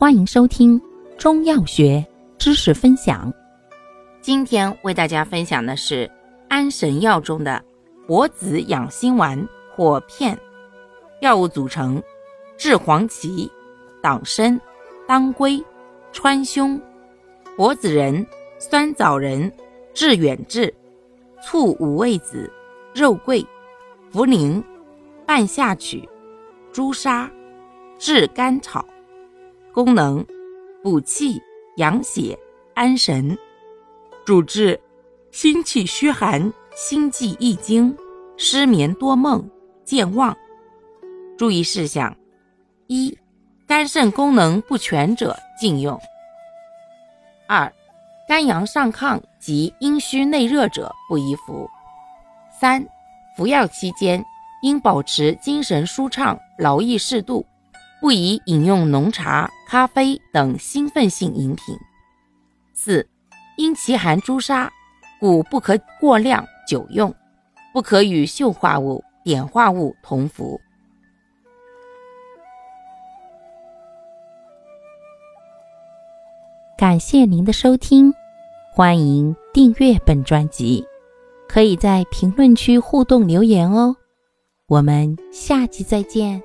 欢迎收听中药学知识分享。今天为大家分享的是安神药中的柏子养心丸或片。药物组成：炙黄芪、党参、当归、川芎、柏子仁、酸枣仁、炙远志、醋五味子、肉桂、茯苓、半夏曲、朱砂、炙甘草。功能：补气、养血、安神。主治：心气虚寒、心悸易惊、失眠多梦、健忘。注意事项：一、肝肾功能不全者禁用；二、肝阳上亢及阴虚内热者不宜服；三、服药期间应保持精神舒畅，劳逸适度。不宜饮用浓茶、咖啡等兴奋性饮品。四、因其含朱砂，故不可过量久用，不可与溴化物、碘化物同服。感谢您的收听，欢迎订阅本专辑，可以在评论区互动留言哦。我们下期再见。